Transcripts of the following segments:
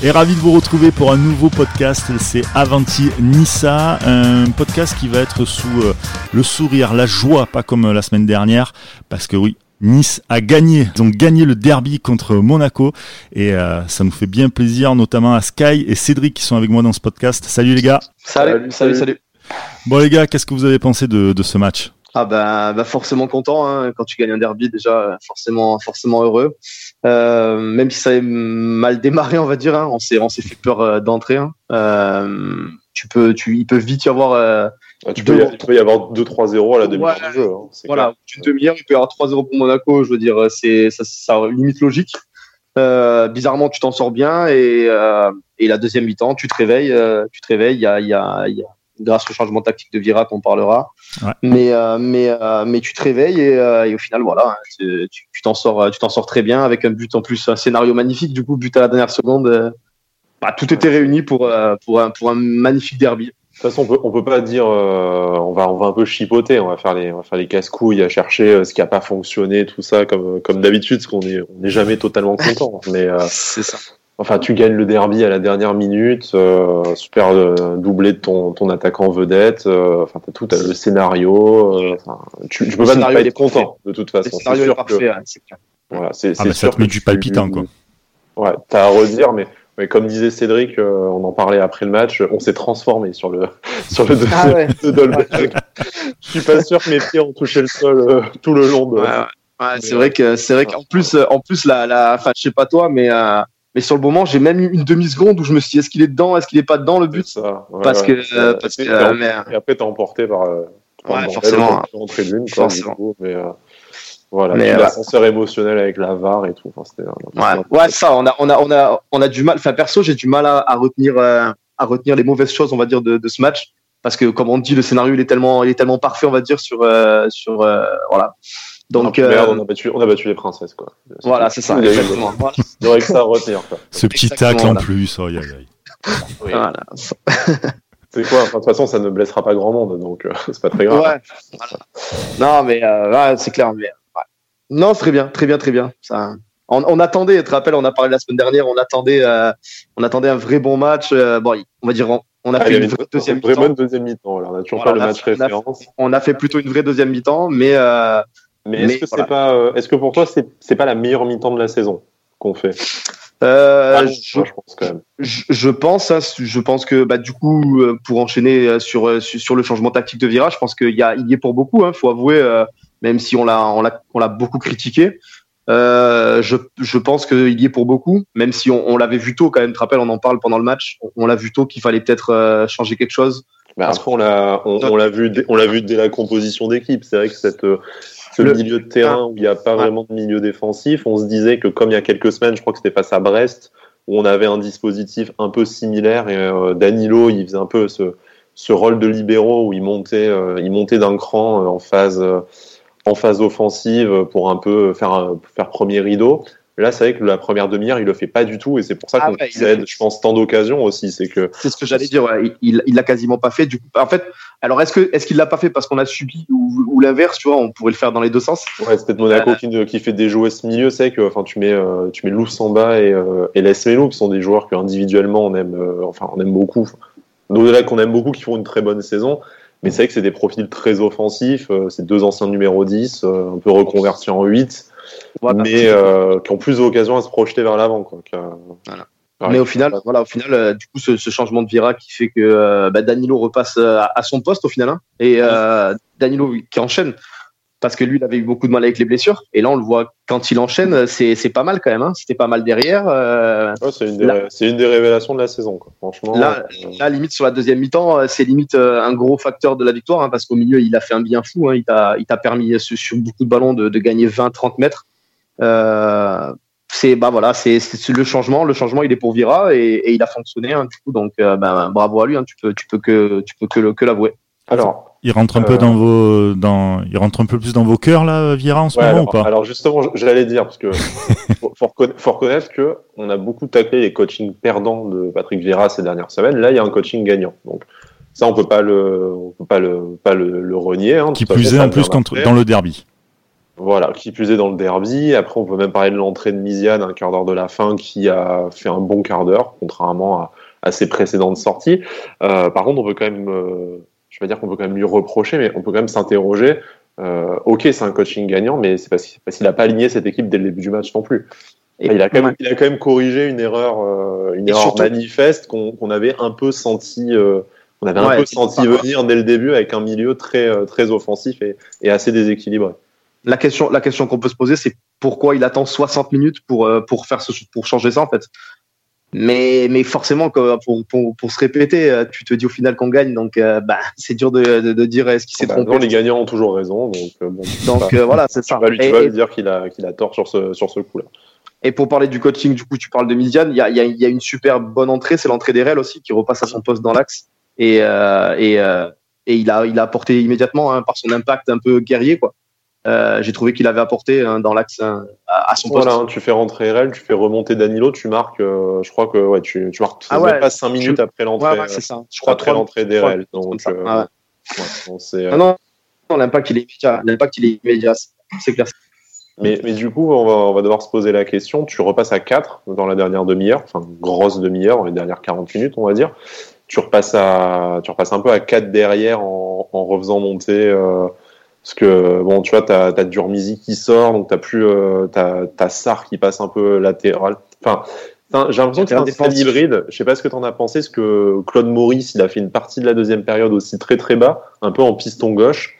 Et ravi de vous retrouver pour un nouveau podcast. C'est Avanti Nissa, un podcast qui va être sous euh, le sourire, la joie, pas comme euh, la semaine dernière, parce que oui, Nice a gagné. Ils ont gagné le derby contre Monaco et euh, ça nous fait bien plaisir, notamment à Sky et Cédric qui sont avec moi dans ce podcast. Salut les gars. Salut, salut, salut. Bon les gars, qu'est-ce que vous avez pensé de, de ce match? Ah bah, bah, forcément content hein. quand tu gagnes un derby déjà forcément forcément heureux euh, même si ça a mal démarré on va dire hein. on s'est on s'est fait peur euh, d'entrée hein. euh, tu peux tu il peut vite y avoir euh, ah, tu, peux y, tu, peux y, avoir 2-3-0 à la demi-heure ouais, du jeu hein. voilà une demi-heure il peut y avoir 3-0 pour Monaco je veux dire c'est ça, ça limite logique bizarrement tu t'en sors bien et, et la deuxième mi-temps tu te réveilles tu te réveilles il y a, y, a, y a grâce au changement tactique de Virat, on parlera. Ouais. Mais, euh, mais, euh, mais tu te réveilles et, euh, et au final, voilà, tu t'en sors, tu t'en sors très bien avec un but en plus, un scénario magnifique. Du coup, but à la dernière seconde, bah, tout était réuni pour, pour, un, pour un magnifique derby. De toute façon, on peut, on peut pas dire, on va, on va un peu chipoter, on va faire les, on va faire les casse-couilles à chercher ce qui a pas fonctionné, tout ça, comme, comme d'habitude, parce qu'on est, on n'est jamais totalement content. mais c'est ça. Enfin, tu gagnes le derby à la dernière minute, euh, super euh, doublé de ton, ton attaquant vedette. Euh, enfin, t'as tout, as le scénario. Euh, tu, tu peux le pas ne pas être content de toute façon. Le scénario est, parfait, que, hein, c'est clair. Voilà, c'est ah, bah, sûr ça te met du palpitant, quoi. Ouais, t'as à redire, mais, mais comme disait Cédric, euh, on en parlait après le match, on s'est transformé sur le sur le deuxième ah ouais. de Dolberg. Je suis pas sûr que mes pieds ont touché le sol euh, tout le long de. Ouais, ouais. ouais c'est vrai que c'est vrai qu'en plus en plus la la, enfin je sais pas toi, mais euh, mais sur le moment, j'ai même eu une demi-seconde où je me suis dit, est-ce qu'il est dedans, est-ce qu'il est pas dedans le but ça, ouais, Parce ouais, que, euh, parce que, euh, mais, Et après, t'es emporté par. Euh, ouais, forcément. En tribune, quoi, forcément. coup, mais, euh, voilà, Mais, l'ascenseur émotionnel avec la VAR et tout. Enfin, c'était. Ouais, ouais, ça, on a, on a, on a, on a du mal. Enfin, perso, j'ai du mal à, à retenir, euh, à retenir les mauvaises choses, on va dire, de, de ce match, parce que, comme on dit, le scénario, il est tellement, il est tellement parfait, on va dire, sur, euh, sur, euh, voilà. Donc, euh, merde, on a battu, on a battu les princesses, quoi. Voilà, c'est ça, exactement. Il y aurait que ça à retenir, quoi. Ce petit Exactement, tacle en voilà. plus, aïe, aïe, aïe. Voilà. C'est quoi enfin, De toute façon, ça ne blessera pas grand monde, donc euh, c'est pas très grave. Ouais. Voilà. Non, mais euh, ouais, c'est clair. Mais, ouais. Non, très bien, très bien, très bien. Ça, on, on attendait, tu te rappelles, on a parlé la semaine dernière, on attendait, euh, on attendait un vrai bon match. euh, bon, on va dire, on, on a Ah, fait une vraie une deuxième vraie mi-temps. bonne deuxième mi-temps. On a toujours Voilà, pas le match fait- on a- référence. On a fait plutôt une vraie deuxième mi-temps, mais euh, Mais est-ce que c'est pas, euh, est-ce que pour toi, c'est c'est pas la meilleure mi-temps de la saison qu'on fait? Euh, je, pense quand même. je, je pense, hein, je pense que bah, du coup, euh, pour enchaîner sur, sur sur le changement tactique de virage, je pense qu'il y a, il y est pour beaucoup. Hein, faut avouer, euh, même si on l'a, on l'a, on l'a beaucoup critiqué. Euh, je, je pense qu'il y est pour beaucoup, même si on, on l'avait vu tôt quand même. Tu te rappelles, on en parle pendant le match. On, on l'a vu tôt qu'il fallait peut-être changer quelque chose. Mais après, on l'a, on, on l'a vu, dès- on l'a vu dès la composition d'équipe. C'est vrai que cette, ce Le- milieu de terrain où il n'y a pas vraiment de milieu défensif, on se disait que comme il y a quelques semaines, je crois que c'était face à Brest, où on avait un dispositif un peu similaire et euh, Danilo, il faisait un peu ce, ce rôle de libéraux où il montait, euh, il montait d'un cran euh, en phase, en phase offensive pour un peu faire, faire premier rideau. Là, c'est vrai que la première demi-heure, il le fait pas du tout et c'est pour ça Ah qu'on ouais, cède, le fait. je pense, tant d'occasions aussi. C'est que C'est ce que j'allais dire. Ouais. Il, il l'a quasiment pas fait. Du coup, en fait, alors est-ce que est-ce qu'il l'a pas fait parce qu'on a subi ou, ou l'inverse Tu vois, on pourrait le faire dans les deux sens? Ouais, c'est peut-être Monaco Euh, qui, qui fait déjouer ce milieu. C'est que, enfin, tu mets, euh, tu mets Lou Samba et, euh, et Les Melo, qui sont des joueurs que individuellement on aime, euh, enfin, on aime beaucoup. Au-delà qu'on aime beaucoup, qui font une très bonne saison. Mais c'est vrai que c'est des profils très offensifs. euh, c'est deux anciens numéro 10, euh, un peu reconvertis en 8, Voilà. mais euh, qui ont plus d'occasion à se projeter vers l'avant. Quoi, Voilà. Mais au final, voilà, au final, euh, du coup, ce, ce changement de Vira qui fait que euh, bah, Danilo repasse à, à son poste au final, hein, et euh, Danilo qui enchaîne parce que lui, il avait eu beaucoup de mal avec les blessures, et là, on le voit quand il enchaîne, c'est c'est pas mal quand même. Hein, C'était pas mal derrière. euh, Ouais, c'est une, des- une révélations de la saison. Quoi. Franchement, Là, euh, là, limite sur la deuxième mi-temps, euh, c'est limite un gros facteur de la victoire, hein, parce qu'au milieu, il a fait un bien fou. Hein, il t'a permis sur, sur beaucoup de ballons de, de gagner 20-30 mètres. Euh, c'est bah voilà, c'est c'est le changement. Le changement, il est pour Vira et, et il a fonctionné. Hein, du coup, donc euh, ben, bravo à lui. Hein, tu peux tu peux que tu peux que le- que l'avouer. alors, Il rentre un Euh, peu dans vos, dans, il rentre un peu plus dans vos cœurs là, Vieira en ce Ouais, moment alors, ou pas? alors justement, j'allais dire parce que faut, faut reconna- faut reconnaître que on a beaucoup taclé les coachings perdants de Patrick Vieira ces dernières semaines. Là, il y a un coaching gagnant. Donc ça, on peut pas le, on peut pas le, pas le, le renier. Hein. Qui plus est en plus contre, dans le derby. Voilà, qui plus est dans le derby. Après, on peut même parler de l'entrée de Misiane un quart d'heure de la fin, qui a fait un bon quart d'heure, contrairement à, à, ses précédentes sorties. Euh, par contre, on peut quand même, euh, je vais dire qu'on peut quand même lui reprocher, mais on peut quand même s'interroger. Euh, ok, c'est un coaching gagnant, mais c'est parce, qu'il n'a pas aligné cette équipe dès le début du match non plus. Il, a quand même, il a quand même corrigé une erreur, euh, une erreur manifeste qu'on avait un peu senti. Euh, on avait un peu senti venir dès le début avec un milieu très, euh, très offensif et, et assez déséquilibré. La question, la question qu'on peut se poser, c'est pourquoi il attend 60 minutes pour, pour, faire ce, pour changer ça, en fait? Mais, mais forcément, pour, pour, pour, se répéter, euh, tu te dis au final qu'on gagne, donc bah, c'est dur de, de, de, dire est-ce qu'il s'est bah, trompé. Non, les gagnants ont toujours raison, donc, bon, donc voilà, c'est ça. Vas lui, tu vas lui dire qu'il a, qu'il a tort sur ce, sur ce coup-là. Et pour parler du coaching, du coup, tu parles de Midian. Il y a, y, a, y a, une super bonne entrée, c'est l'entrée d'Erel aussi, qui repasse à son poste dans l'axe et, euh, et, euh, et il a il a apporté immédiatement hein, par son impact un peu guerrier quoi. Euh, j'ai trouvé qu'il avait apporté hein, dans l'axe hein, à, son poste. Voilà, tu fais rentrer RL, tu fais remonter Danilo, tu marques, euh, je crois que ouais, tu, tu marques ah ouais, pas 5 minutes après l'entrée. Ouais, c'est ça. Je crois après l'entrée d'RL. Donc, euh, ah bon, non, non l'impact il est immédiat. L'impact il est immédiat, c'est clair. Mais, mais, du coup, on va, on va, devoir se poser la question. Tu repasses à 4 dans la dernière demi-heure, enfin grosse demi-heure, dans les dernières 40 minutes, on va dire tu repasses à, tu repasses un peu à 4 derrière en, en refaisant monter. Parce que bon, tu vois, t'as as Durmizi qui sort, donc t'as plus, euh, t'as as Sar qui passe un peu latéral. Enfin, j'ai l'impression que c'est un style hybride. Je sais pas ce que t'en as pensé, parce que Claude Maurice, il a fait une partie de la deuxième période aussi très très bas, un peu en piston gauche.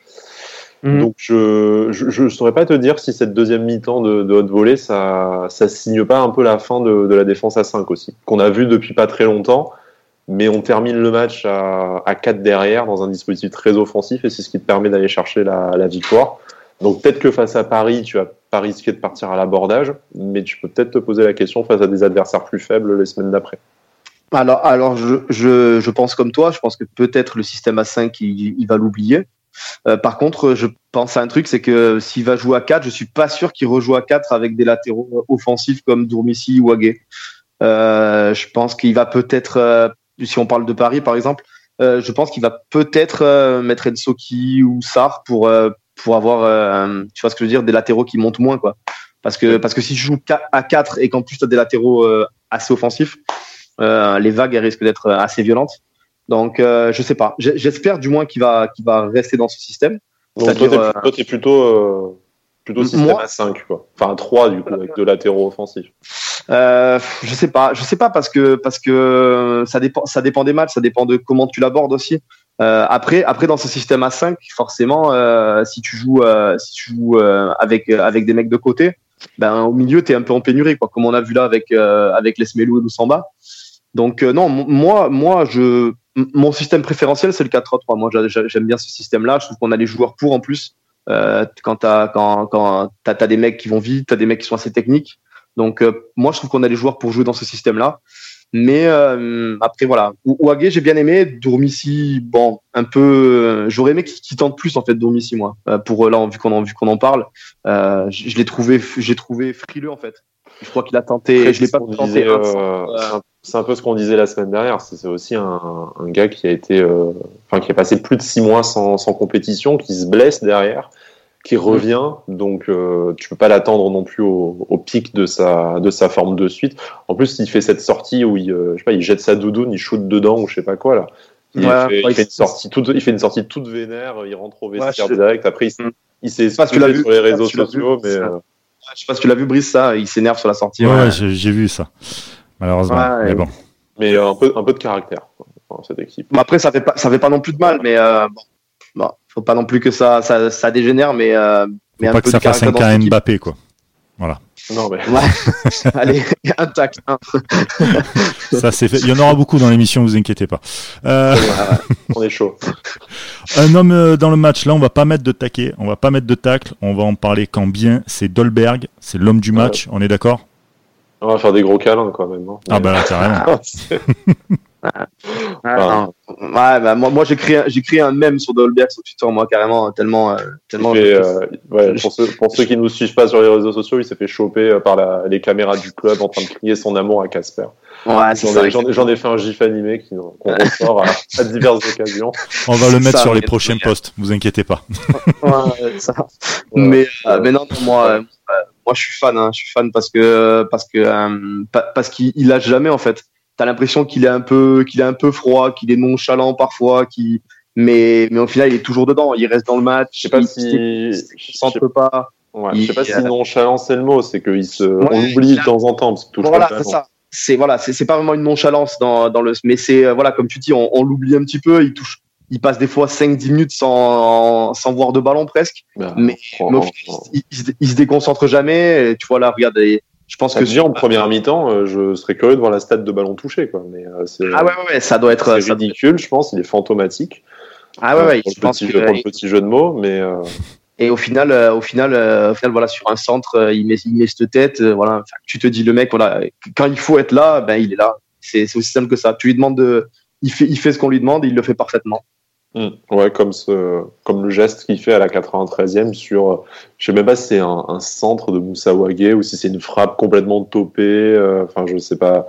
Mhm. Donc je, je, je saurais pas te dire si cette deuxième mi-temps de, de haute volée, ça, ça signe pas un peu la fin de, de la défense à 5 aussi, qu'on a vu depuis pas très longtemps mais on termine le match à, à 4 derrière dans un dispositif très offensif et c'est ce qui te permet d'aller chercher la, victoire. Donc peut-être que face à Paris, tu vas pas risquer de partir à l'abordage, mais tu peux peut-être te poser la question face à des adversaires plus faibles les semaines d'après. Alors, alors je, je, je, pense comme toi, je pense que peut-être le système A5, il, il va l'oublier. Euh, par contre, je pense à un truc, c'est que s'il va jouer à 4, je suis pas sûr qu'il rejoue à 4 avec des latéraux offensifs comme Dourmissi ou Aguet. Euh, je pense qu'il va peut-être euh, si on parle de Paris par exemple, euh, je pense qu'il va peut-être euh, mettre Ensoki ou Sar pour euh, pour avoir, euh, tu vois ce que je veux dire, des latéraux qui montent moins quoi. Parce que parce que si je joue à 4 et qu'en plus tu as des latéraux assez offensifs, les vagues elles risquent d'être assez violentes. Donc je sais pas. J'espère du moins qu'il va qu'il va rester dans ce système. Donc toi, t'es plutôt plutôt système à 5 quoi. Enfin 3 du coup avec deux latéraux offensifs. Euh, je sais pas, je sais pas parce que parce que ça dépend ça dépend des matchs, ça dépend de comment tu l'abordes aussi. Euh, après après dans ce système à 5, forcément euh, si tu joues euh, si tu joues euh, avec avec des mecs de côté, ben au milieu tu es un peu en pénurie quoi, comme on a vu là avec avec les Smelou et Loussamba. Donc non, moi moi je mon système préférentiel c'est le 4-3-3. Moi j'aime bien ce système là, je trouve qu'on a les joueurs pour en plus. Euh, quand t'as quand quand t'as as des mecs qui vont vite, t'as des mecs qui sont assez techniques. Donc euh, moi je trouve qu'on a les joueurs pour jouer dans ce système-là. Mais euh, après voilà, Ouagé j'ai bien aimé, Dourmissi bon un peu, j'aurais aimé qu'il tente plus en fait Dourmissi moi. pour là vu qu'on en vu qu'on en parle, je, l'ai trouvé j'ai trouvé frileux en fait. Je crois qu'il a tenté, je l'ai pas tenté. c'est un peu ce qu'on disait la semaine dernière. C'est aussi un, un, gars qui a été, enfin qui a passé plus de six mois sans, sans compétition, qui se blesse derrière qui revient, donc euh, tu peux pas l'attendre non plus au, au, pic de sa de sa forme de suite. En plus, il fait cette sortie où il, euh, je sais pas, il jette sa doudoune, il shoot dedans ou je sais pas quoi là. Il, fait, il fait, une sortie toute, il fait une sortie toute vénère, il rentre au vestiaire ouais, direct. Après, il, mm. il s'est excusé sur les réseaux sociaux, mais euh... je sais pas si tu l'as vu, Brice, ça, il s'énerve sur la sortie. Ouais, ouais. j'ai vu ça, malheureusement. mais bon. Mais un peu un peu de caractère dans cette équipe. Bon, après, ça fait pas ça fait pas non plus de mal, mais euh, bon Bon, faut pas non plus que ça, ça, ça dégénère, mais. Euh, mais faut pas que ça fasse un cas Mbappé, quoi. Voilà. Non, mais. Ouais. Allez, un tac. ça, c'est fait. Il y en aura beaucoup dans l'émission, vous inquiétez pas. Euh... Ouais, ouais. On est chaud. un homme euh, dans le match, là, on va pas mettre de taquet, on va pas mettre de tacle, on va en parler quand bien. C'est Dolberg, c'est l'homme du match, on est d'accord? On va faire des gros câlins, quand même. Non ah, bah là, carrément. Ah, ouais, bah, moi, moi j'ai créé, j'ai créé un mème sur Dolberg sur Twitter, moi carrément, tellement, euh, tellement. euh, ouais, pour, ceux, pour ceux qui ne nous suivent pas sur les réseaux sociaux, il s'est fait choper euh, par la, les caméras du club en train de crier son amour à Casper. Ouais, j'en, ai, fait un gif animé qui, qu'on ressort à, à, diverses occasions. On va le mettre ça, sur les prochains posts, vous inquiétez pas. ouais, ça. Mais, euh, mais non, non moi, euh, moi je suis fan, hein, je suis fan parce que parce que euh, parce qu'il lâche jamais en fait t'as l'impression qu'il est un peu qu'il est un peu froid, qu'il est nonchalant parfois, qui mais mais au final il est toujours dedans, il reste dans le match. Je sais pas si il s'entre pas. Ouais, je sais pas si nonchalant c'est le mot, c'est qu'il se ouais, on oublie de temps en temps. Parce que voilà, c'est ça. C'est voilà, c'est pas vraiment une nonchalance dans dans le mais c'est euh, voilà comme tu dis, on, on l'oublie un petit peu, il touche il passe des fois 5-10 minutes sans, sans voir de ballon presque. Bah, mais, mais au final, il, il, il, se déconcentre jamais. Et tu vois là, regarde, je pense que déjà en première mi-temps, euh, je serais curieux de voir la stat de ballon touché, quoi. Mais euh, ah ouais, ouais, ça doit être c'est ridicule, je pense. Il est fantomatique. Ah ouais, ouais. Pour, je pense que, pour le petit jeu de mots, mais. Euh... Et au final, euh, au final, euh, au final, voilà, sur un centre, il met, il met cette tête, voilà. Tu te dis le mec, voilà, quand il faut être là, ben il est là. C'est aussi simple que ça. Tu lui demandes de, il fait, il fait ce qu'on lui demande, et il le fait parfaitement. Mmh. Ouais, comme le geste qu'il fait à la 93e sur, je sais même pas si c'est un, centre de Moussa Ouagé ou si c'est une frappe complètement topée. Euh, enfin, je sais pas,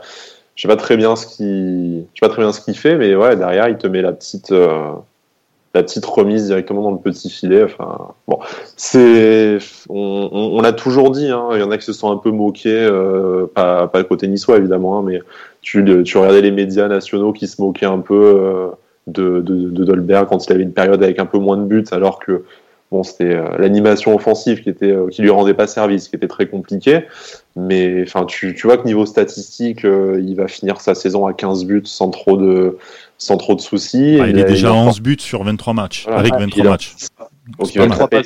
je sais pas très bien ce qui, je sais pas très bien ce qu'il fait, mais ouais, derrière il te met la petite, euh, la petite remise directement dans le petit filet. Enfin, bon, c'est, on, l'a toujours dit. Hein, il y en a qui se sont un peu moqués, euh, pas, pas côté niçois évidemment, hein, mais tu regardais les médias nationaux qui se moquaient un peu. De, de, de, Dolberg quand il avait une période avec un peu moins de buts, alors que bon, c'était euh, l'animation offensive qui était euh, qui lui rendait pas service, qui était très compliqué. Mais enfin, tu, tu vois que niveau statistique, euh, il va finir sa saison à 15 buts sans trop de sans trop de soucis. Ah, il, il, est déjà à 11 buts sur 23 matchs, voilà, avec 23 il matchs. Donc il va, taper,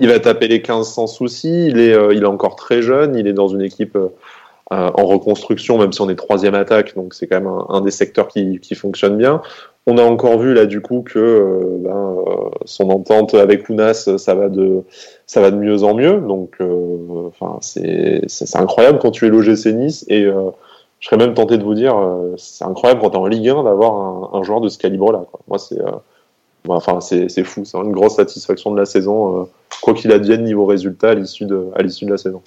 il va, taper, les 15 sans souci. Il est, euh, il est encore très jeune. Il est dans une équipe euh, en reconstruction, même si on est troisième attaque. Donc c'est quand même un, un des secteurs qui, qui, fonctionne bien. On a encore vu là du coup que euh, ben, euh, son entente avec Ounas, ça va de ça va de mieux en mieux. Donc, euh, enfin, c'est incroyable quand tu es l'OGC Nice et euh, je serais même tenté de vous dire, c'est incroyable quand tu es en Ligue 1 d'avoir un, un, joueur de ce calibre-là. Moi, c'est enfin c'est fou, c'est une grosse satisfaction de la saison, quoi qu'il advienne niveau résultat à l'issue de à l'issue de la saison.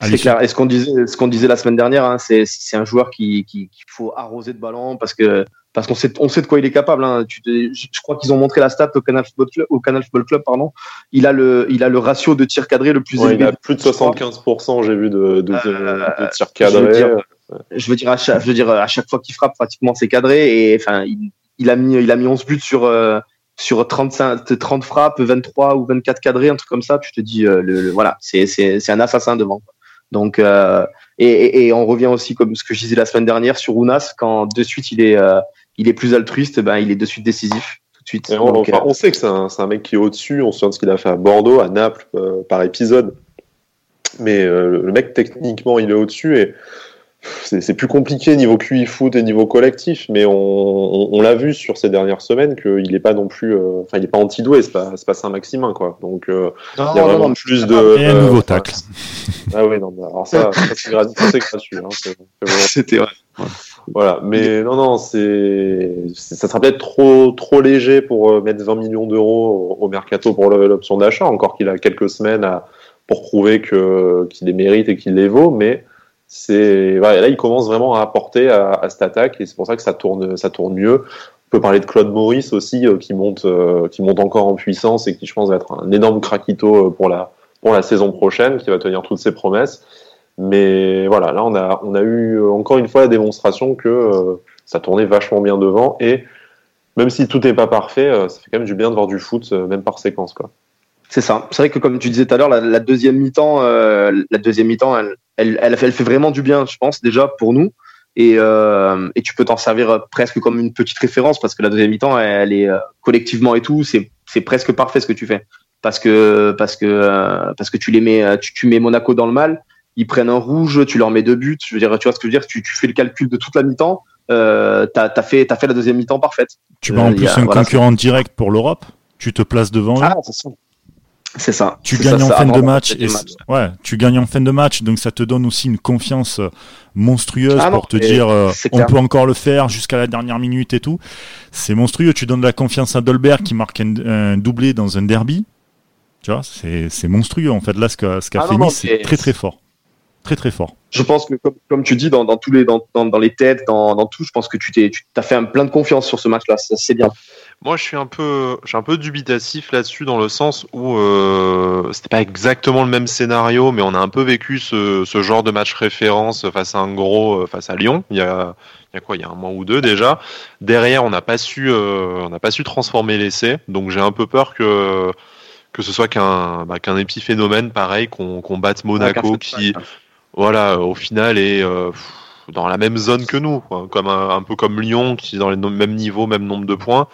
C'est clair. Et ce qu'on disait, ce qu'on disait la semaine dernière, hein, c'est c'est un joueur qui qu'il qui faut arroser de ballon parce que parce qu'on sait, on sait de quoi il est capable. Hein. Tu te, je crois qu'ils ont montré la stat au Canal Football Club, au Canal Football Club pardon. Il a le, il a le ratio de tir cadré le plus ouais, élevé. Il a plus de 75%, j'ai vu de, de, euh, de tir cadré. Je veux dire, je veux dire, à, chaque, je veux dire à chaque fois qu'il frappe, pratiquement c'est cadré. Et enfin, il, il, a mis, il a mis 11 buts sur euh, sur 35, 30 frappes, 23 ou 24 cadrés, un truc comme ça. Tu te dis, euh, le, le, voilà, c'est c'est c'est un assassin devant. Donc euh, et, on revient aussi comme ce que je disais la semaine dernière sur Ounas quand de suite il est euh, il est plus altruiste, ben, il est de suite décisif. Tout de suite. On, Donc, enfin, on, sait que c'est un, un, mec qui est au-dessus, on se souvient de ce qu'il a fait à Bordeaux, à Naples, euh, par épisode. Mais euh, le mec, techniquement, il est au-dessus et c'est plus compliqué niveau QI foot et niveau collectif, mais on, on, on l'a vu sur ces dernières semaines qu'il n'est pas non plus, euh, enfin il n'est pas anti-doué, c'est pas, pas Saint-Maximin quoi. Donc euh, il y a vraiment non, plus de. Et un nouveau tacle. ah oui non, alors ça, ça c'est gratuit. Hein, C'était vrai. Voilà, mais non, non, c'est, ça sera peut-être trop, trop léger pour mettre 20 millions d'euros au, au, mercato pour l'option d'achat, encore qu'il a quelques semaines à, pour prouver que, qu'il les mérite et qu'il les vaut, mais c'est, là, il commence vraiment à apporter à, à cette attaque et c'est pour ça que ça tourne, ça tourne mieux. On peut parler de Claude Maurice aussi, euh, qui monte, euh, qui monte encore en puissance et qui, je pense, va être un énorme craquito pour la, pour la saison prochaine, qui va tenir toutes ses promesses. Mais voilà, là, on a, on a eu encore une fois la démonstration que euh, ça tournait vachement bien devant. Et même si tout n'est pas parfait, euh, ça fait quand même du bien de voir du foot, euh, même par séquence. quoi. C'est ça. C'est vrai que comme tu disais tout à l'heure, la, la, deuxième mi-temps, euh, la deuxième mi-temps, elle, elle, elle, elle, fait vraiment du bien, je pense, déjà pour nous. Et, euh, et tu peux t'en servir presque comme une petite référence parce que la deuxième mi-temps, elle, est collectivement et tout, c'est, c'est presque parfait ce que tu fais. Parce que, parce que, parce que tu les mets, tu, tu mets Monaco dans le mal ils prennent un rouge, tu leur mets deux buts. Je veux dire, tu vois ce que je veux dire? Tu, tu fais le calcul de toute la mi-temps. Euh, t'as as fait, fait la deuxième mi-temps parfaite. Tu vas en plus euh, un voilà, concurrent direct pour l'Europe? Tu te places devant ah, ça. C'est ça. Tu gagnes en fin de match, et ouais, tu gagnes en fin de match, donc ça te donne aussi une confiance monstrueuse ah pour te dire on peut encore le faire jusqu'à la dernière minute et tout. C'est monstrueux. Tu donnes de la confiance à Dolberg qui marque un, doublé dans un derby. Tu vois, c'est monstrueux en fait. Là, ce qu'a ce ah fait Nice, c'est très très fort, très très fort. Je pense que comme, comme tu dis dans, dans tous les dans, dans, les têtes, dans, dans tout, je pense que tu t'es tu as fait un plein de confiance sur ce match-là. C'est bien. Moi, je suis un peu, je suis un peu dubitatif là-dessus dans le sens où euh, c'était pas exactement le même scénario, mais on a un peu vécu ce, ce genre de match référence face à un gros, euh, face à Lyon. Il y a, il y a quoi, il y a un mois ou deux déjà. Derrière, on n'a pas su, euh, on n'a pas su transformer l'essai, donc j'ai un peu peur que que ce soit qu'un bah, qu'un épiphénomène pareil, qu'on qu'on batte Monaco, qui, voilà, au final est euh, dans la même zone que nous, quoi. comme un, un, peu comme Lyon, qui est dans le même niveau, même nombre de points,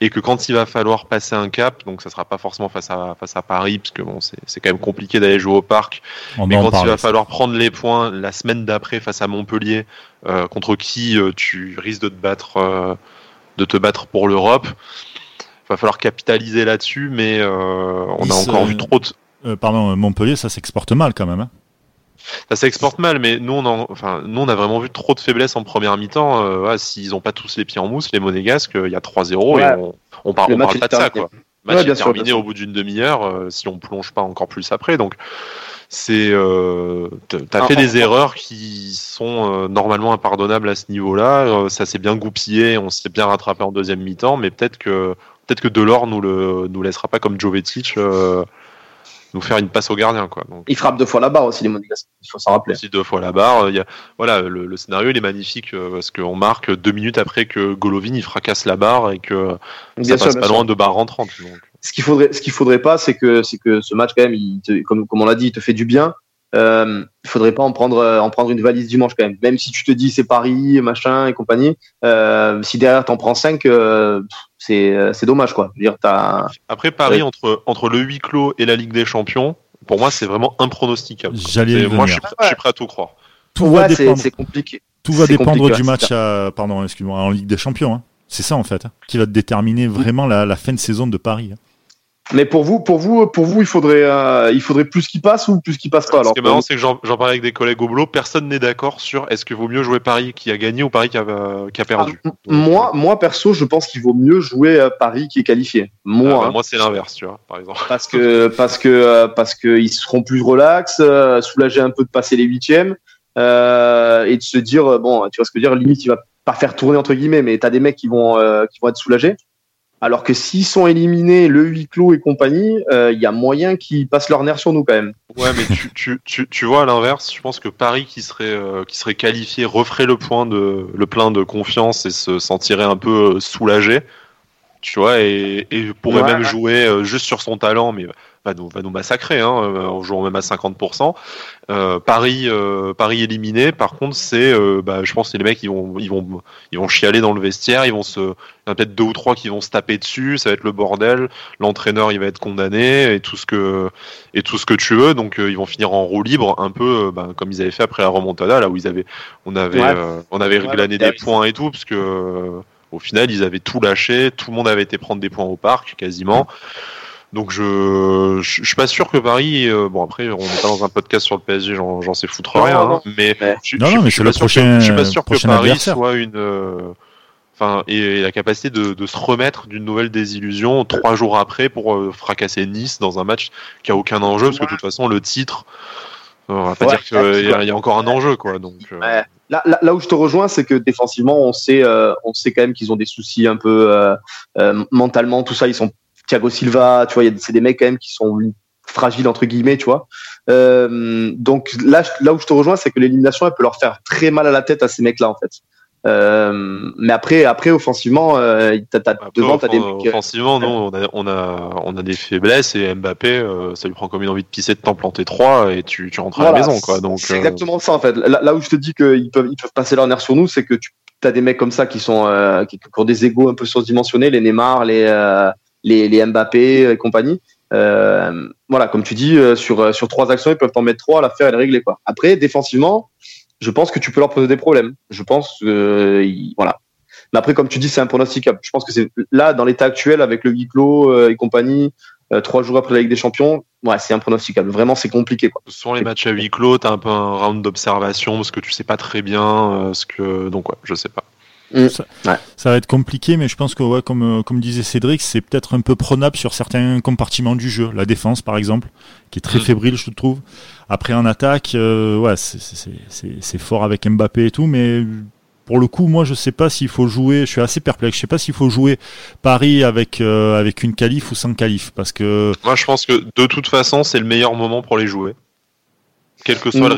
et que quand il va falloir passer un cap, donc ça sera pas forcément face à face à Paris, parce que bon, c'est quand même compliqué d'aller jouer au parc. mais quand il va falloir prendre les points la semaine d'après face à Montpellier, euh, contre qui euh, tu risques de te battre, euh, de te battre pour l'Europe, va falloir capitaliser là-dessus, mais on a encore vu trop de. pardon, Montpellier, ça s'exporte mal quand même. Hein ça s'exporte mal, mais nous on, enfin, nous, on a vraiment vu trop de faiblesses en première mi-temps. Euh, S'ils n'ont pas tous les pieds en mousse, les Monégasques, il y a 3-0 et on, on, parle pas de ça. Quoi. Le match est terminé au bout d'une demi-heure euh, si on plonge pas encore plus après. Donc, c'est, euh, t'as fait des erreurs qui sont euh, normalement impardonnables à ce niveau-là. Euh, ça s'est bien goupillé, on s'est bien rattrapé en deuxième mi-temps, mais peut-être que peut-être que Delors nous le nous laissera pas comme Jovetic nous faire une passe au gardien. Quoi. Donc, il frappe deux fois la barre aussi, les Monégasques, il faut s'en rappeler. Aussi deux fois la barre. Il y a, voilà, le, scénario il est magnifique euh, parce qu'on marque deux minutes après que Golovin il fracasse la barre et que ça passe pas loin de barre en 30. Ce qu'il faudrait, ce qu'il faudrait pas, c'est que, c'est que ce match quand même, il comme, comme on l'a dit, il te fait du bien. Euh, il faudrait pas en prendre euh, en prendre une valise dimanche quand même. Même si tu te dis c'est Paris, machin et compagnie, euh, si derrière t'en prends 5, euh, c'est c'est dommage quoi. Dire, as... Après Paris entre entre le huis clos et la Ligue des Champions, pour moi c'est vraiment impronosticable. J'allais moi je suis, prêt, je suis, prêt à tout croire. Tout ouais, va dépendre. C'est compliqué. Tout va dépendre du match à, pardon excuse-moi en Ligue des Champions. Hein. C'est ça en fait hein, qui va déterminer vraiment la, la, fin de saison de Paris. Hein. Mais pour vous, pour vous, pour vous, il faudrait, euh, il faudrait plus qu'il passe ou plus qu'il passe pas. Ce qui est marrant, c'est que j'en parlais avec des collègues au boulot. Personne n'est d'accord sur est-ce qu'il vaut mieux jouer Paris qui a gagné ou Paris qui a, qui a perdu. Ah, moi, moi perso, je pense qu'il vaut mieux jouer euh, Paris qui est qualifié. Moi, ah, bah, hein. moi c'est l'inverse, tu vois, par exemple. Parce que parce que euh, parce que ils seront plus relax, soulagés un peu de passer les huitièmes et de se dire bon, tu vois ce que je veux dire, limite il va pas faire tourner entre guillemets, mais t'as des mecs qui vont qui vont être soulagés. Alors que s'ils sont éliminés, le huis clos et compagnie, il euh, y a moyen qu'ils passent leur nerf sur nous quand même. Ouais, mais tu, tu, tu, tu vois à l'inverse, je pense que Paris qui serait euh, qui serait qualifié referait le point de le plein de confiance et se sentirait un peu euh, soulagé, tu vois, et, et pourrait même jouer juste sur son talent, mais va nous, va nous massacrer, hein, en jouant même à 50%. Euh, Paris, euh, Paris éliminé. Par contre, c'est, euh, bah, je pense, que les mecs, ils vont, ils vont, ils vont chialer dans le vestiaire. Ils vont se, il y en a peut-être deux ou trois qui vont se taper dessus. Ça va être le bordel. L'entraîneur, il va être condamné et tout ce que, et tout ce que tu veux. Donc, ils vont finir en roue libre, un peu, bah, comme ils avaient fait après la remontada, là où ils avaient, on avait, on avait glané des points et tout, parce que au final, ils avaient tout lâché. Tout le monde avait été prendre des points au parc, quasiment. Donc je, je, suis pas sûr que Paris. Euh, bon après, on n'est pas dans un podcast sur le PSG, j'en sais foutre rien. Hein, mais je, non, non, mais je, suis je suis pas sûr que Paris soit une. Euh, enfin, et la capacité de, de se remettre d'une nouvelle désillusion trois jours après pour euh, fracasser Nice dans un match qui a aucun enjeu, parce que de toute façon le titre, on va pas dire qu'il y, y, a encore un enjeu quoi. Donc là, là, là, où je te rejoins, c'est que défensivement, on sait, on sait quand même qu'ils ont des soucis un peu mentalement, tout ça, ils sont Thiago Silva, tu vois, c'est des mecs quand même qui sont fragiles entre guillemets, tu vois. Euh, donc là, là où je te rejoins, c'est que l'élimination, elle peut leur faire très mal à la tête à ces mecs-là, en fait. Euh, mais après, après offensivement, euh, devant, t'as des mecs. Offensivement, non, on a, on a, on a des faiblesses et Mbappé, ça lui prend comme une envie de pisser de t'en planter trois et tu, tu rentres à la maison, quoi. Donc c'est exactement ça en fait. Là, où je te dis qu'ils peuvent, ils peuvent passer leur nerf sur nous, c'est que tu as des mecs comme ça qui sont, qui, qui, ont des égos un peu surdimensionnés, les Neymar, les les, les Mbappé et compagnie. Euh, voilà, comme tu dis, euh, sur, euh, sur trois actions, ils peuvent t'en mettre trois, l'affaire elle est réglée. Quoi. Après, défensivement, je pense que tu peux leur poser des problèmes. Je pense que voilà. Mais après, comme tu dis, c'est un pronosticable. Je pense que c'est là, dans l'état actuel, avec le huis clos et compagnie, trois jours après la Ligue des Champions, ouais, c'est impronosticable. Vraiment, c'est compliqué. Quoi. Souvent les matchs à huis clos, t'as un peu un round d'observation parce que tu sais pas très bien ce que, donc ouais, je sais pas. Mm. Ça, ça, va être compliqué, mais je pense que, ouais, comme, comme disait Cédric, c'est peut-être un peu prenable sur certains compartiments du jeu. La défense, par exemple, qui est très mm. fébrile, je trouve. Après, en attaque, euh, ouais, c'est fort avec Mbappé et tout, mais pour le coup, moi, je sais pas s'il faut jouer. Je suis assez perplexe. Je sais pas s'il faut jouer Paris avec euh, avec une qualif ou sans qualif, parce que. Moi, je pense que de toute façon, c'est le meilleur moment pour les jouer, quel que soit le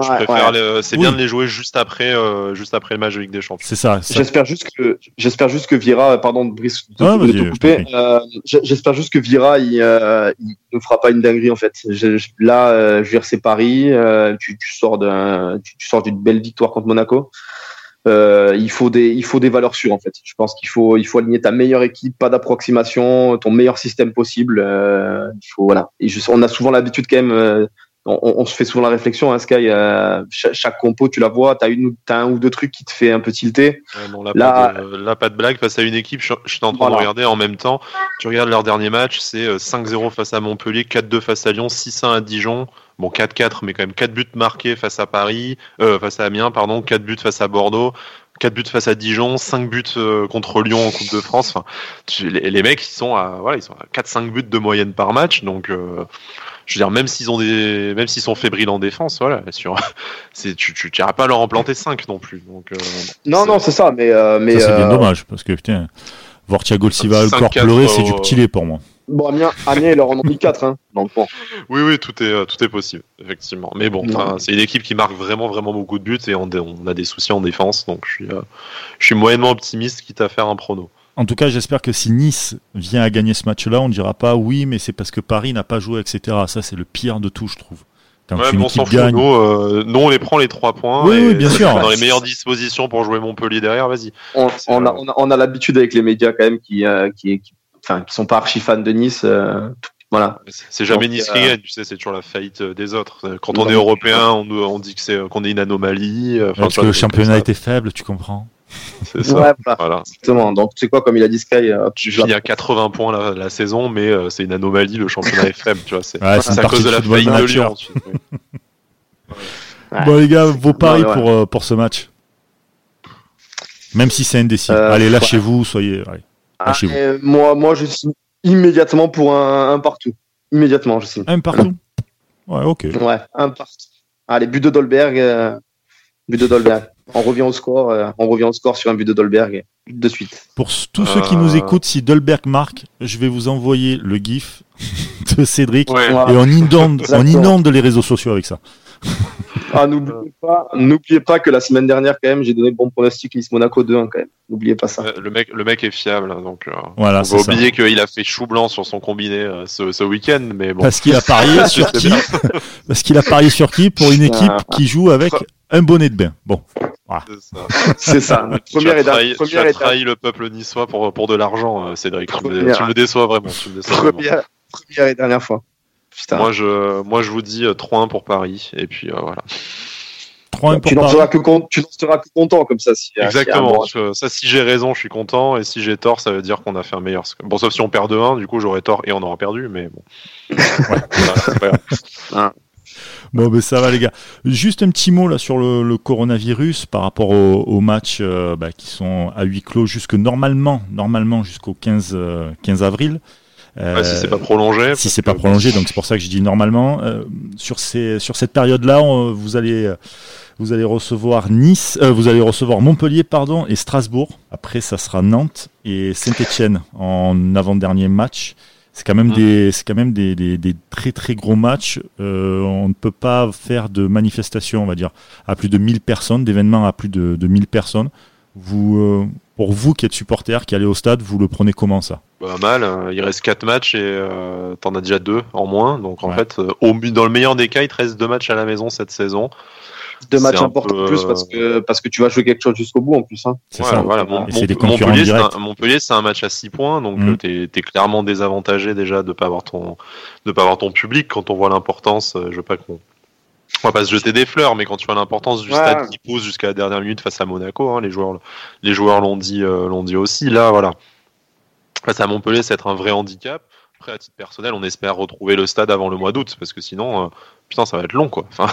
mm. résultat c'est bien de les jouer juste après, euh, juste après le match de Ligue des Champions. C'est ça. J'espère juste que, j'espère juste que Vira, pardon, Brice, de, de, couper. Euh, j'espère juste que Vira, il, euh, il, ne fera pas une dinguerie en fait. Je, là, euh, je veux dire, c'est Paris. Euh, tu, tu, sors d'un, tu, tu, sors d'une belle victoire contre Monaco. il faut des, il faut des valeurs sûres en fait. Je pense qu'il faut, il faut aligner ta meilleure équipe, pas d'approximation, ton meilleur système possible. il faut voilà. Et je, on a souvent l'habitude quand même on, on, se fait souvent la réflexion, hein, Sky, euh, chaque, compo, tu la vois, tu as, un ou deux trucs qui te fait un peu tilter. là, pas de, là, pas de blague, face à une équipe, je, suis en train de regarder en même temps, tu regardes leur dernier match, c'est 5-0 euh, face à Montpellier, 4-2 face à Lyon, 6-1 à Dijon, bon 4-4, mais quand même 4 buts marqués face à Paris, euh, face à Amiens, pardon, 4 buts face à Bordeaux. 4 buts face à Dijon, 5 buts euh, contre Lyon en Coupe de France. Enfin, les, les, mecs, ils sont à, voilà, ils sont à 4-5 buts de moyenne par match. Donc, euh, je veux dire, même s'ils ont des, même s'ils sont fébriles en défense, voilà, sur, c'est, tu, tu n'iras pas leur en planter 5 non plus. Donc, euh, non, non, c'est ça, mais, euh, mais ça, c'est bien dommage parce que putain, voir Thiago Silva encore pleurer, c'est du petit lait pour moi. Bon, Amiens, Amiens, ils leur en ont mis 4, hein, donc bon. Oui, oui, tout est, tout est possible, effectivement. Mais bon, c'est une équipe qui marque vraiment, vraiment beaucoup de buts et on, on a des soucis en défense, donc je suis, je suis moyennement optimiste, quitte à faire un prono. En tout cas, j'espère que si Nice vient à gagner ce match-là, on ne dira pas oui, mais c'est parce que Paris n'a pas joué, etc. Ça, c'est le pire de tout, je trouve. Quand ouais, on s'en fout. Nous, euh, nous, on les prend les trois points. Oui, oui bien sûr. Dans les meilleures dispositions pour jouer Montpellier derrière, vas-y. On, on, a, on a, l'habitude avec les médias quand même qui, euh, qui, qui, enfin, qui sont pas archi fans de Nice. Euh, voilà. C'est jamais Nice qui gagne, tu sais, c'est toujours la faillite des autres. Quand on est européen, on, on dit que c'est qu'on est une anomalie. Enfin, Parce que le championnat était faible, tu comprends. C'est ça. voilà. Exactement. Donc, c'est quoi, comme il a dit Sky euh, Tu finis à 80 points la, saison, mais euh, c'est une anomalie, le championnat FM, tu vois. C'est ouais, à cause de la faillite de Lyon. Bon, les gars, vos paris pour, euh, pour ce match Même si c'est indécis. allez, lâchez-vous, soyez. Lâchez -vous. moi, moi, je suis immédiatement pour un, un partout. Immédiatement, je signe. Un partout? Ouais, ok. Ouais, un partout. Allez, but de Dolberg. but de Dolberg on revient au score, euh, on revient au score sur un but de Dolberg de suite. Pour tous ceux qui nous euh. écoutent, si Dolberg marque, je vais vous envoyer le gif de Cédric et on inonde, on inonde les réseaux sociaux avec ça. Ah, n'oubliez pas, n'oubliez pas que la semaine dernière, quand même, j'ai donné le bon pronostic Nice Monaco 2-1 quand même. N'oubliez pas ça. le mec, le mec est fiable, hein, donc. Euh, voilà, on va oublier qu'il a fait chou blanc sur son combiné ce, ce week-end, mais bon. Parce qu'il a parié sur qui Parce qu'il a parié sur qui pour une équipe qui joue avec un bonnet de bain. Bon. C'est ça. tu as trahi, tu as trahi le peuple niçois pour, pour de l'argent, euh, Cédric. Tu me, déçois vraiment. Tu me déçois première, vraiment. première et dernière fois. Putain. Moi, je, moi, je vous dis 3-1 euh, pour Paris. Et puis euh, voilà. 3-1 pour tu n'en seras, que, seras que content comme ça. Si, Exactement. Si ça, si j'ai raison, je suis content. Et si j'ai tort, ça veut dire qu'on a fait un meilleur. Bon, sauf si on perd de 1, du coup, j'aurais tort et on aura perdu. Mais bon. ouais, pas grave. Bon, ben ça va les gars. Juste un petit mot là sur le, coronavirus par rapport aux, matchs euh, bah, qui sont à huis clos jusque normalement, normalement jusqu'au 15, 15 euh, avril. Euh, si c'est pas prolongé. Si c'est pas prolongé, donc c'est pour ça que je dis normalement. sur ces, sur cette période-là, vous allez, vous allez recevoir Nice, vous allez recevoir Montpellier, pardon, et Strasbourg. Après, ça sera Nantes et Saint-Étienne en avant-dernier match. C'est quand même mmh. des, c'est quand même des, des, des, très très gros matchs. Euh, on ne peut pas faire de manifestation, on va dire, à plus de 1000 personnes, d'événements à plus de, de 1000 personnes. Vous, euh, pour vous qui êtes supporter, qui allez au stade, vous le prenez comment ça? Pas mal. Hein. Il reste 4 matchs et euh, t'en as déjà deux en moins. Donc en fait, euh, au, dans le meilleur des cas, il te reste deux matchs à la maison cette saison deux matchs importants plus parce que, parce que tu vas jouer quelque chose jusqu'au bout en plus. Hein. C'est ça. Voilà. Montpellier, c'est un, match à 6 points, donc mm. tu es, clairement désavantagé déjà de pas avoir ton de pas avoir ton public quand on voit l'importance. Euh, je veux pas qu'on on va pas se jeter des fleurs, mais quand tu vois l'importance du stade qui pousse jusqu'à la dernière minute face à Monaco, hein, les joueurs les joueurs l'ont dit euh, l'ont dit aussi. Là, voilà. Face à Montpellier, c'est être un vrai handicap. Après, à titre personnel, on espère retrouver le stade avant le mois d'août, parce que sinon, euh, putain, ça va être long, quoi. Enfin,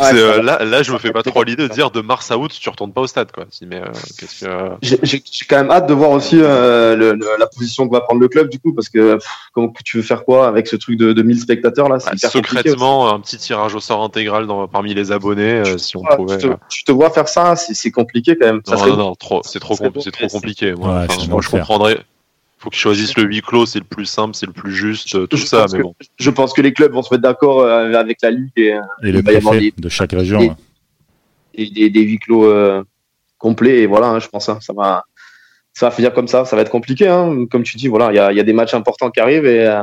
Ouais, euh, là, là, je me fais pas trop l'idée de dire de mars à août, tu retournes pas au stade, quoi. Si, mais euh, qu'est-ce que. J'ai quand même hâte de voir aussi euh, le- le- la position que va prendre le club du coup parce que pff, comment tu veux faire quoi avec ce truc de, de 1000 spectateurs là? Ouais, secrètement, un petit tirage au sort intégral dans, parmi les abonnés, euh, si on Ouais, pouvait. tu, te, tu te vois faire ça c'est compliqué quand même ça Non, serait- non, non, trop, c'est trop, compliqué. Moi, Ouais, Enfin, c'est moi je comprendrais. Faut qu'ils choisissent le huis clos, c'est le plus simple, c'est le plus juste, euh, tout je ça, mais que- bon. je pense que les clubs vont se mettre d'accord euh, avec la ligue et, Et le préfet des- de chaque région. des- et des, des huis clos euh, complets et voilà hein, je pense hein, ça va ça va finir comme ça ça va être compliqué hein. comme tu dis voilà il y y a des matchs importants qui arrivent et euh,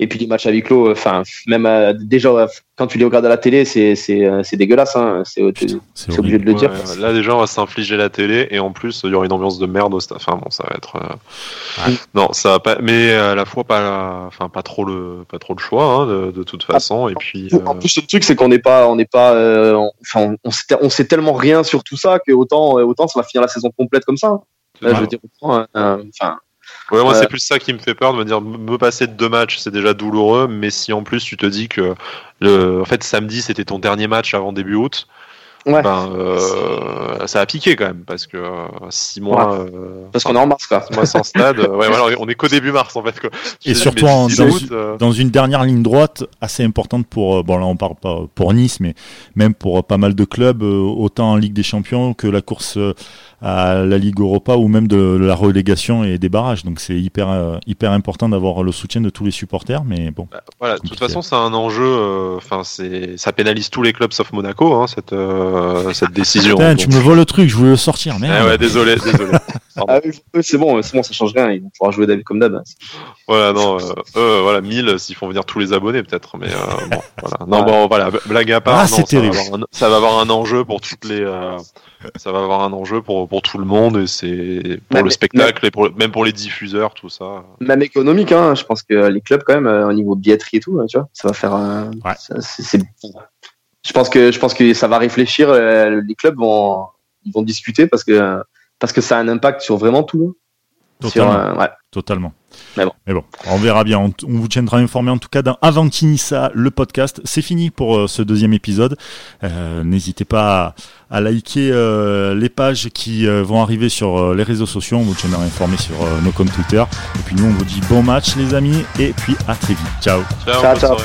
et puis les matchs à huis clos enfin même euh, déjà euh, quand tu les regardes à la télé c'est c'est euh, c'est dégueulasse hein. c'est obligé de le dire Ouais, là déjà on va s'infliger la télé et en plus il y aura une ambiance de merde au stade. Enfin bon ça va être euh, Ouais. non ça va pas mais à la fois pas enfin pas trop le pas trop le choix hein, de, de toute façon et puis En euh, plus, le truc, c'est qu'on n'est pas, on n'est pas, euh, on- enfin, on, sait, on sait tellement rien sur tout ça que autant, euh, autant ça va finir la saison complète comme ça. Là, je veux dire, euh, enfin, Ouais, moi, Euh, c'est plus ça qui me fait peur de me dire, me passer de deux matchs, c'est déjà douloureux, mais si en plus tu te dis que, le, en fait, samedi, c'était ton dernier match avant début août, Ouais. ben, euh, ça a piqué quand même, parce que euh, six mois, euh, parce qu'on est en mars, quoi. six mois sans stade, euh, ouais, voilà, on est qu'au début mars, en fait, quoi. Et dis, surtout en- dans- août, euh, dans une dernière ligne droite assez importante pour euh, bon là on parle pas pour Nice mais même pour euh, pas mal de clubs euh, autant en Ligue des Champions que la course euh, à la Ligue Europa ou même de la relégation et des barrages donc c'est hyper euh, hyper important d'avoir le soutien de tous les supporters mais bon Voilà, de toute façon, c'est un enjeu. euh, Enfin, c'est, ça pénalise tous les clubs sauf Monaco, hein, cette euh, cette décision. Putain, Donc, tu me voles le truc je voulais le sortir eh merde ouais, désolé. Ah c'est bon, c'est bon, ça change rien. Ils vont pouvoir jouer d'hab- comme d'hab. Voilà, non, euh, eux, voilà, 1000 s'ils font venir tous les abonnés peut-être, mais euh, bon, voilà. Non, Ouais. bon, voilà, blague à part, Ah, non, c'est ça, va un, ça va avoir un enjeu pour toutes les, euh, ça va avoir un enjeu pour pour tout le monde et c'est pour le spectacle et pour même pour les diffuseurs, tout ça. Même économique, hein. Je pense que les clubs, quand même, euh, au niveau billetterie et tout, hein, tu vois, ça va faire. euh, Ouais. ça- Je pense que je pense que ça va réfléchir. euh, les clubs vont, vont discuter parce que parce que ça a un impact sur vraiment tout. Sur, totalement. euh, ouais. totalement. Mais bon. on verra bien. On, on vous tiendra informé en tout cas dans Avantinissa le podcast. C'est fini pour euh, ce deuxième épisode. Euh, n'hésitez pas à, à liker euh, les pages qui euh, vont arriver sur euh, les réseaux sociaux. On vous tiendra informé sur euh, nos comptes Twitter. Et puis nous on vous dit bon match les amis. Et puis à très vite. Ciao. Ciao, Ciao.